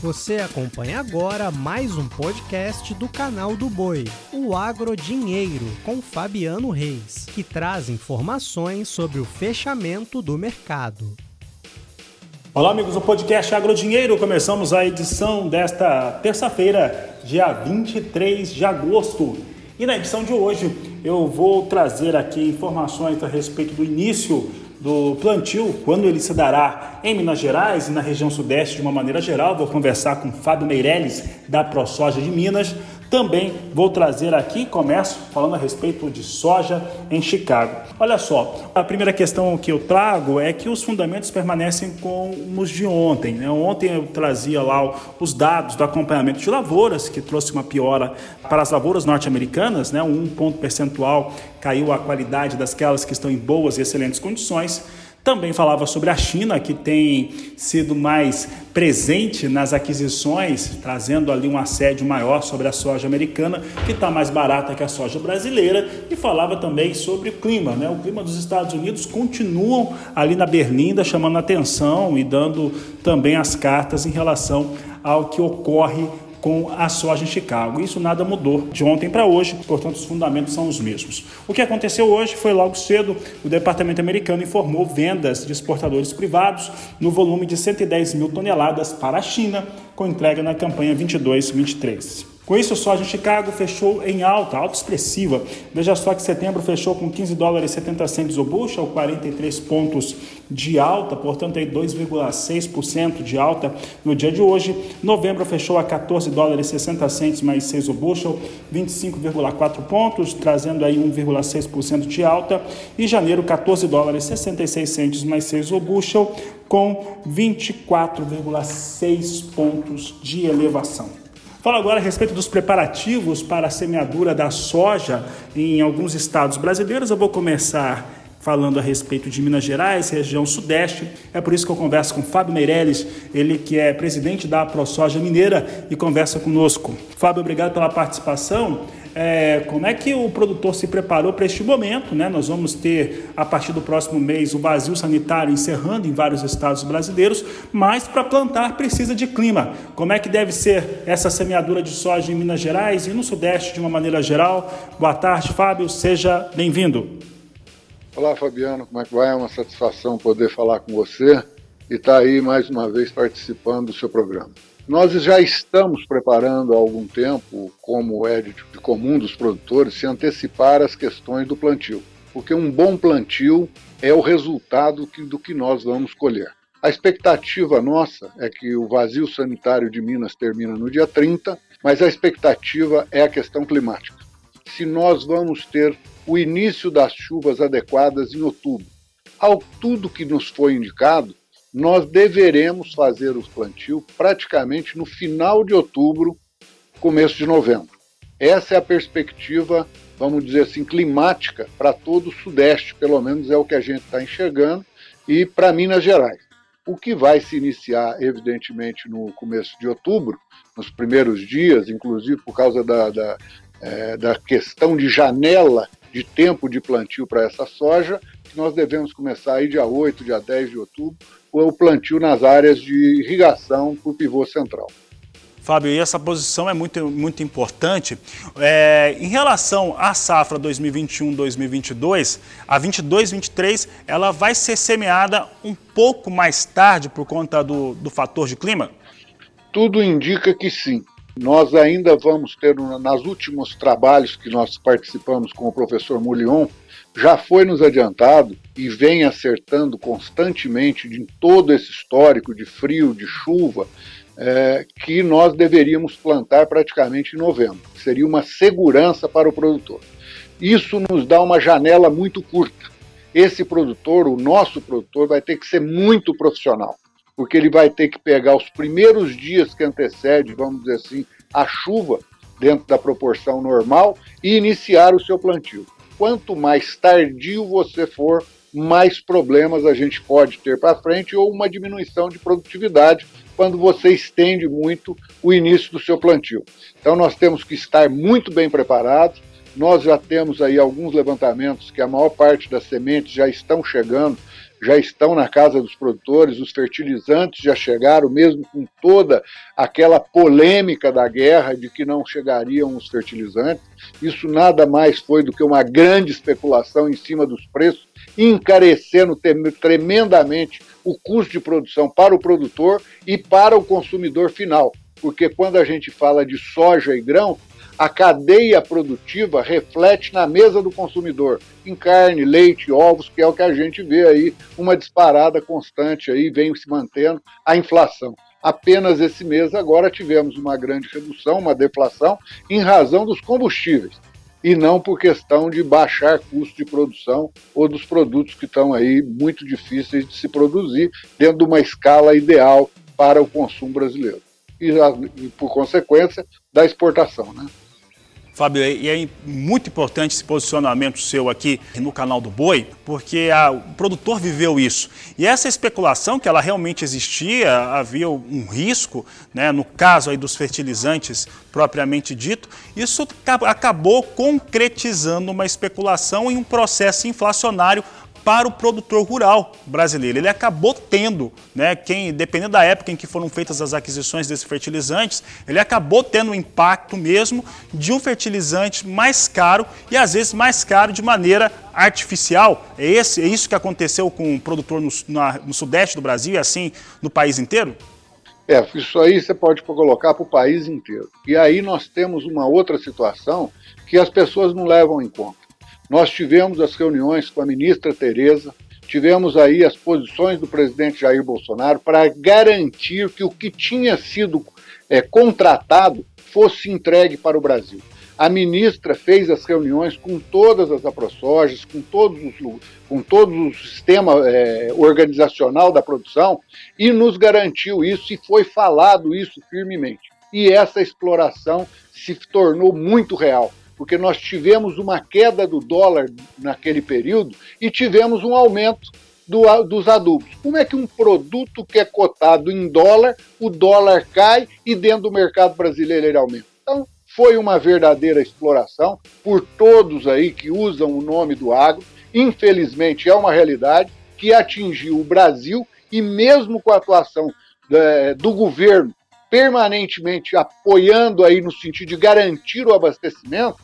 Você acompanha agora mais um podcast do canal do Boi, o Agro Dinheiro, com Fabiano Reis, que traz informações sobre o fechamento do mercado. Olá, amigos do podcast Agro Dinheiro. Começamos a edição desta terça-feira, dia 23 de agosto. E na edição de hoje eu vou trazer aqui informações a respeito do início do plantio, quando ele se dará em Minas Gerais e na região sudeste de uma maneira geral. Vou conversar com Fábio Meirelles, da ProSoja de Minas. Também vou trazer aqui, começo falando a respeito de soja em Chicago. Olha só, a primeira questão que eu trago é que os fundamentos permanecem como os de ontem. Né? Ontem eu trazia lá os dados do acompanhamento de lavouras, que trouxe uma piora para as lavouras norte-americanas, né? um ponto percentual caiu a qualidade dasquelas que estão em boas e excelentes condições. Também falava sobre a China, que tem sido mais presente nas aquisições, trazendo ali um assédio maior sobre a soja americana, que está mais barata que a soja brasileira, e falava também sobre o clima. Né? O clima dos Estados Unidos continuam ali na berlinda chamando atenção e dando também as cartas em relação ao que ocorre com a soja em Chicago. Isso nada mudou de ontem para hoje, portanto, os fundamentos são os mesmos. O que aconteceu hoje foi logo cedo, o departamento americano informou vendas de exportadores privados no volume de 110 mil toneladas para a China, com entrega na campanha 22-23. Com isso, soja em Chicago fechou em alta, alta expressiva. Veja só que setembro fechou com 15 dólares e 70 centos o bushel, 43 pontos de alta, portanto aí 2,6% de alta no dia de hoje. Novembro fechou a 14 dólares e 60 centos mais 6 o bushel, 25,4 pontos, trazendo aí 1,6% de alta. E janeiro 14 dólares e 66 centos mais 6 o bushel, com 24,6 pontos de elevação. Falo agora a respeito dos preparativos para a semeadura da soja em alguns estados brasileiros. Eu vou começar falando a respeito de Minas Gerais, região sudeste. É por isso que eu converso com Fábio Meirelles, ele que é presidente da ProSoja Mineira e conversa conosco. Fábio, obrigado pela participação é, como é que o produtor se preparou para este momento. Né? Nós vamos ter, a partir do próximo mês, o vazio sanitário encerrando em vários estados brasileiros, mas para plantar precisa de clima. Como é que deve ser essa semeadura de soja em Minas Gerais e no Sudeste de uma maneira geral? Boa tarde, Fábio, seja bem-vindo. Olá, Fabiano, como é que vai? É uma satisfação poder falar com você e estar tá aí mais uma vez participando do seu programa. Nós já estamos preparando há algum tempo, como é de, comum dos produtores, se antecipar as questões do plantio, porque um bom plantio é o resultado do que nós vamos colher. A expectativa nossa é que o vazio sanitário de Minas termina no dia 30, mas a expectativa é a questão climática. Se nós vamos ter o início das chuvas adequadas em outubro. Ao tudo que nos foi indicado, nós deveremos fazer o plantio praticamente no final de outubro, começo de novembro. Essa é a perspectiva, vamos dizer assim, climática para todo o Sudeste, pelo menos é o que a gente está enxergando, e para Minas Gerais. O que vai se iniciar, evidentemente, no começo de outubro, nos primeiros dias, inclusive por causa da, da, é, da questão de janela de tempo de plantio para essa soja, nós devemos começar aí dia 8, dia 10 de outubro, o plantio nas áreas de irrigação para o pivô central. Fábio, e essa posição é muito, muito importante. É, em relação à safra 2021-2022, a 22-23, ela vai ser semeada um pouco mais tarde por conta do, do fator de clima? Tudo indica que sim. Nós ainda vamos ter, nas últimos trabalhos que nós participamos com o professor Mulion, já foi nos adiantado e vem acertando constantemente em todo esse histórico de frio, de chuva, é, que nós deveríamos plantar praticamente em novembro. Seria uma segurança para o produtor. Isso nos dá uma janela muito curta. Esse produtor, o nosso produtor, vai ter que ser muito profissional, porque ele vai ter que pegar os primeiros dias que antecede, vamos dizer assim, a chuva dentro da proporção normal e iniciar o seu plantio quanto mais tardio você for, mais problemas a gente pode ter para frente ou uma diminuição de produtividade quando você estende muito o início do seu plantio. Então nós temos que estar muito bem preparados, Nós já temos aí alguns levantamentos que a maior parte das sementes já estão chegando, já estão na casa dos produtores, os fertilizantes já chegaram, mesmo com toda aquela polêmica da guerra de que não chegariam os fertilizantes. Isso nada mais foi do que uma grande especulação em cima dos preços, encarecendo tremendamente o custo de produção para o produtor e para o consumidor final. Porque quando a gente fala de soja e grão, a cadeia produtiva reflete na mesa do consumidor, em carne, leite, ovos, que é o que a gente vê aí, uma disparada constante aí, vem se mantendo a inflação. Apenas esse mês agora tivemos uma grande redução, uma deflação, em razão dos combustíveis, e não por questão de baixar custo de produção ou dos produtos que estão aí muito difíceis de se produzir dentro de uma escala ideal para o consumo brasileiro. E, por consequência, da exportação, né? Fábio, e é muito importante esse posicionamento seu aqui no canal do Boi, porque a, o produtor viveu isso. E essa especulação que ela realmente existia, havia um risco, né, no caso aí dos fertilizantes propriamente dito, isso acabou concretizando uma especulação em um processo inflacionário para o produtor rural brasileiro. Ele acabou tendo, né, quem, dependendo da época em que foram feitas as aquisições desses fertilizantes, ele acabou tendo o impacto mesmo de um fertilizante mais caro e às vezes mais caro de maneira artificial. É, esse, é isso que aconteceu com o produtor no, na, no sudeste do Brasil e assim no país inteiro? É, isso aí você pode colocar para o país inteiro. E aí nós temos uma outra situação que as pessoas não levam em conta. Nós tivemos as reuniões com a ministra Tereza, tivemos aí as posições do presidente Jair Bolsonaro para garantir que o que tinha sido é, contratado fosse entregue para o Brasil. A ministra fez as reuniões com todas as aprosojas, com todos os, com todo o sistema é, organizacional da produção e nos garantiu isso e foi falado isso firmemente. E essa exploração se tornou muito real porque nós tivemos uma queda do dólar naquele período e tivemos um aumento do, dos adubos. Como é que um produto que é cotado em dólar, o dólar cai e dentro do mercado brasileiro ele aumenta? Então, foi uma verdadeira exploração por todos aí que usam o nome do agro. Infelizmente, é uma realidade que atingiu o Brasil e mesmo com a atuação é, do governo permanentemente apoiando aí no sentido de garantir o abastecimento,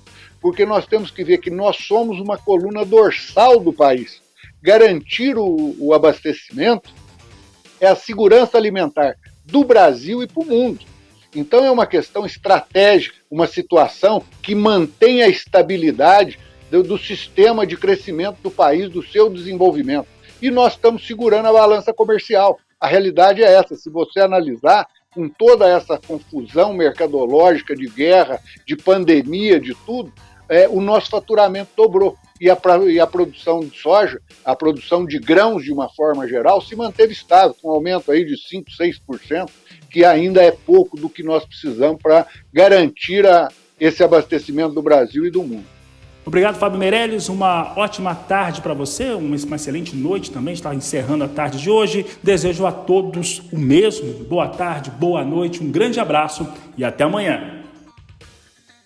porque nós temos que ver que nós somos uma coluna dorsal do país. Garantir o, o abastecimento é a segurança alimentar do Brasil e para o mundo. Então é uma questão estratégica, uma situação que mantém a estabilidade do, do, sistema de crescimento do país, do seu desenvolvimento. E nós estamos segurando a balança comercial. A realidade é essa. Se você analisar, com toda essa confusão mercadológica de guerra, de pandemia, de tudo, é, o nosso faturamento dobrou. E a, e a produção de soja, a produção de grãos de uma forma geral, se manteve estável, com um aumento aí de 5%, 6%, que ainda é pouco do que nós precisamos para garantir a, esse abastecimento do Brasil e do mundo. Obrigado, Fábio Meirelles. Uma ótima tarde para você, uma, uma, excelente noite também. Está encerrando a tarde de hoje. Desejo a todos o mesmo. Boa tarde, boa noite, um grande abraço e até amanhã.